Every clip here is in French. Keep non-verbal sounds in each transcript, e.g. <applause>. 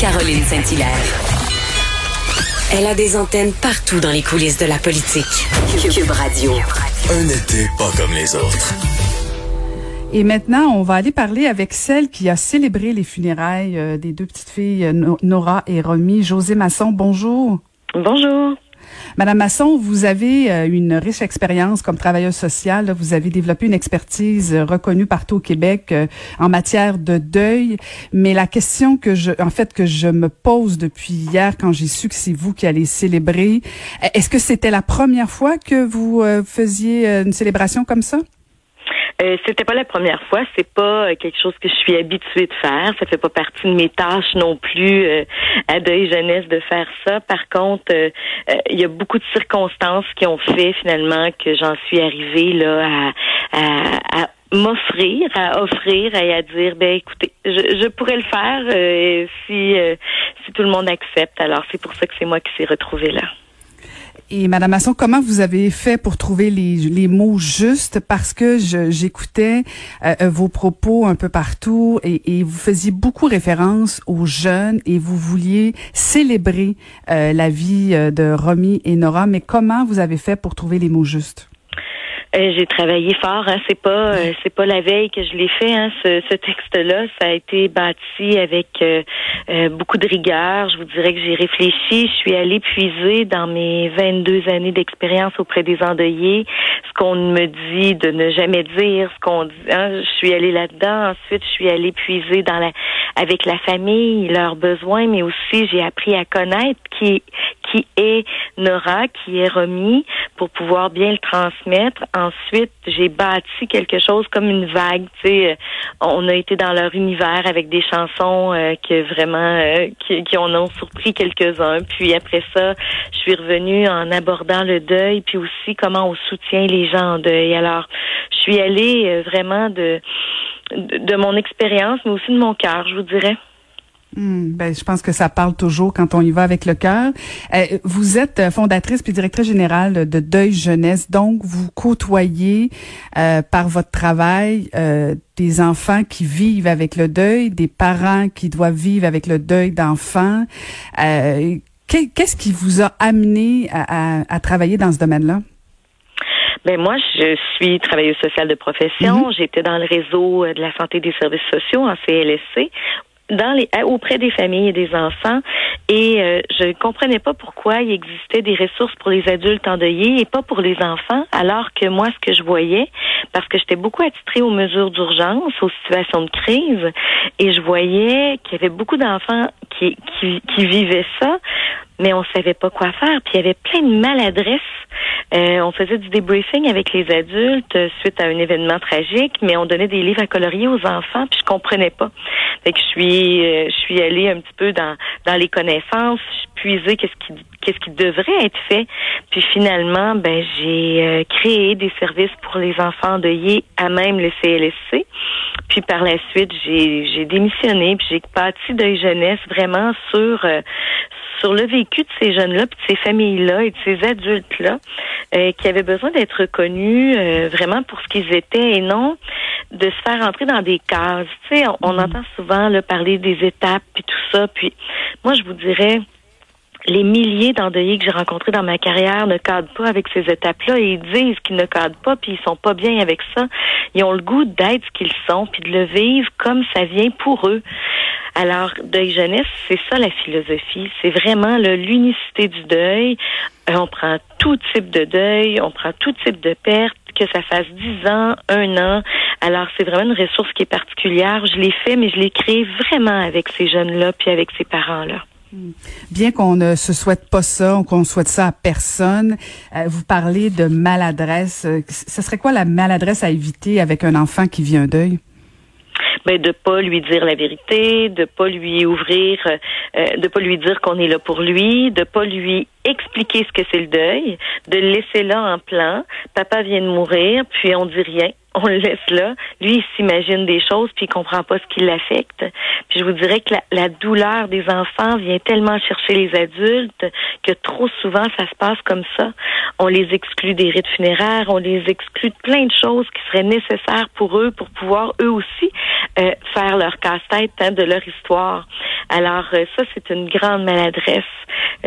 Caroline Saint-Hilaire. Elle a des antennes partout dans les coulisses de la politique. Cube Radio. Un été pas comme les autres. Et maintenant, on va aller parler avec celle qui a célébré les funérailles euh, des deux petites filles, euh, No- Nora et Romy. José Masson, bonjour. Bonjour. Madame Masson, vous avez euh, une riche expérience comme travailleuse sociale. Vous avez développé une expertise euh, reconnue partout au Québec euh, en matière de deuil. Mais la question que je, en fait, que je me pose depuis hier quand j'ai su que c'est vous qui allez célébrer, est-ce que c'était la première fois que vous faisiez une célébration comme ça? Euh, c'était pas la première fois, c'est pas euh, quelque chose que je suis habituée de faire, ça fait pas partie de mes tâches non plus euh, à deuil jeunesse de faire ça. Par contre, euh, euh, il y a beaucoup de circonstances qui ont fait finalement que j'en suis arrivée là à, à, à m'offrir, à offrir et à dire ben écoutez, je, je pourrais le faire si si tout le monde accepte. Alors c'est pour ça que c'est moi qui s'est retrouvée là. Et Madame Masson, comment vous avez fait pour trouver les, les mots justes? Parce que j'écoutais euh, vos propos un peu partout et, et vous faisiez beaucoup référence aux jeunes et vous vouliez célébrer euh, la vie euh, de Romy et Nora. Mais comment vous avez fait pour trouver les mots justes? Euh, j'ai travaillé fort, hein. C'est pas, euh, c'est pas la veille que je l'ai fait. Hein. Ce, ce texte-là, ça a été bâti avec euh, euh, beaucoup de rigueur. Je vous dirais que j'ai réfléchi. Je suis allée puiser dans mes 22 années d'expérience auprès des endeuillés ce qu'on me dit de ne jamais dire, ce qu'on dit. hein. Je suis allée là-dedans. Ensuite, je suis allée puiser dans la, avec la famille, leurs besoins, mais aussi j'ai appris à connaître qui qui est Nora, qui est Romy, pour pouvoir bien le transmettre. Ensuite, j'ai bâti quelque chose comme une vague. Sais, euh, on a été dans leur univers avec des chansons euh, que vraiment euh, qui, qui en ont surpris quelques-uns. Puis après ça, je suis revenue en abordant le deuil, puis aussi comment on soutient les gens en deuil. Alors, je suis allée euh, vraiment de de, de mon expérience, mais aussi de mon cœur, je vous dirais. Hmm, ben, je pense que ça parle toujours quand on y va avec le cœur. Euh, vous êtes euh, fondatrice puis directrice générale de Deuil Jeunesse, donc vous côtoyez euh, par votre travail euh, des enfants qui vivent avec le deuil, des parents qui doivent vivre avec le deuil d'enfants. Euh, qu'est- Qu'est-ce qui vous a amené à, à- à travailler dans ce domaine-là? Ben moi, je suis travailleuse sociale de profession. J'étais dans le réseau euh, de la santé et des services sociaux en CLSC dans les auprès des familles et des enfants. Et euh, je ne comprenais pas pourquoi il existait des ressources pour les adultes endeuillés et pas pour les enfants alors que moi ce que je voyais parce que j'étais beaucoup attitrée aux mesures d'urgence aux situations de crise et je voyais qu'il y avait beaucoup d'enfants qui, qui qui vivaient ça mais on savait pas quoi faire puis il y avait plein de maladresses euh, on faisait du débriefing avec les adultes euh, suite à un événement tragique, mais on donnait des livres à colorier aux enfants, puis je comprenais pas. Fait que je suis, euh, je suis allée un petit peu dans dans les connaissances, je puisais qu'est-ce qui qu'est-ce qui devrait être fait, puis finalement, ben j'ai euh, créé des services pour les enfants endeuillés à même le CLSC. Puis par la suite, j'ai j'ai démissionné, puis j'ai bâti Deuil Jeunesse vraiment sur euh, sur le vécu de ces jeunes-là, puis de ces familles-là et de ces adultes-là euh, qui avaient besoin d'être reconnus euh, vraiment pour ce qu'ils étaient et non de se faire entrer dans des cases. Tu sais, on, on entend souvent là, parler des étapes puis tout ça. Puis moi, je vous dirais, les milliers d'endeuillés que j'ai rencontrés dans ma carrière ne cadrent pas avec ces étapes-là et ils disent qu'ils ne cadrent pas puis ils sont pas bien avec ça. Ils ont le goût d'être ce qu'ils sont puis de le vivre comme ça vient pour eux. Alors, deuil jeunesse, c'est ça la philosophie. C'est vraiment l'unicité du deuil. Euh, on prend tout type de deuil, on prend tout type de perte, que ça fasse 10 ans, un an. Alors, c'est vraiment une ressource qui est particulière. Je l'ai fait, mais je l'ai créé vraiment avec ces jeunes-là puis avec ces parents-là. Bien qu'on ne se souhaite pas ça, qu'on souhaite ça à personne, euh, vous parlez de maladresse. Euh, Ce serait quoi la maladresse à éviter avec un enfant qui vit un deuil? Ben de pas lui dire la vérité, de pas lui ouvrir, euh, de pas lui dire qu'on est là pour lui, de pas lui expliquer ce que c'est le deuil, de le laisser là en plan. Papa vient de mourir, puis on dit rien <laughs> on le laisse là. Lui, il s'imagine des choses puis il comprend pas ce qui l'affecte. Puis je vous dirais que la, douleur des enfants vient tellement chercher les adultes que trop souvent ça se passe comme ça. On les exclut des rites funéraires, on les exclut de plein de choses qui seraient nécessaires pour eux pour pouvoir eux aussi euh, faire leur casse-tête hein, de leur histoire. Alors euh, ça, c'est une grande maladresse.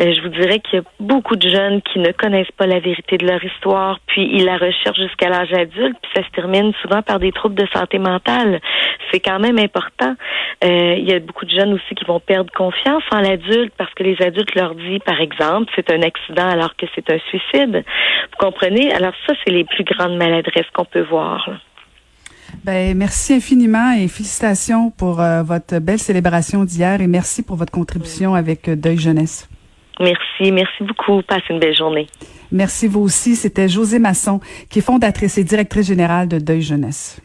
Euh, je vous dirais qu'il y a beaucoup de jeunes qui ne connaissent pas la vérité de leur histoire, puis ils la recherchent jusqu'à l'âge adulte, puis ça se termine souvent par des troubles de santé mentale. C'est quand même important. Euh, il y a beaucoup de jeunes aussi qui vont perdre confiance en l'adulte parce que les adultes leur disent, par exemple, c'est un accident alors que c'est un suicide. Vous comprenez? Alors ça, c'est les plus grandes maladresses qu'on peut voir. Ben, merci infiniment et félicitations pour euh, votre belle célébration d'hier et merci pour votre contribution avec euh, Deuil Jeunesse. Merci, merci beaucoup. Passez une belle journée. Merci vous aussi. C'était José Masson, qui est fondatrice et directrice générale de Deuil Jeunesse.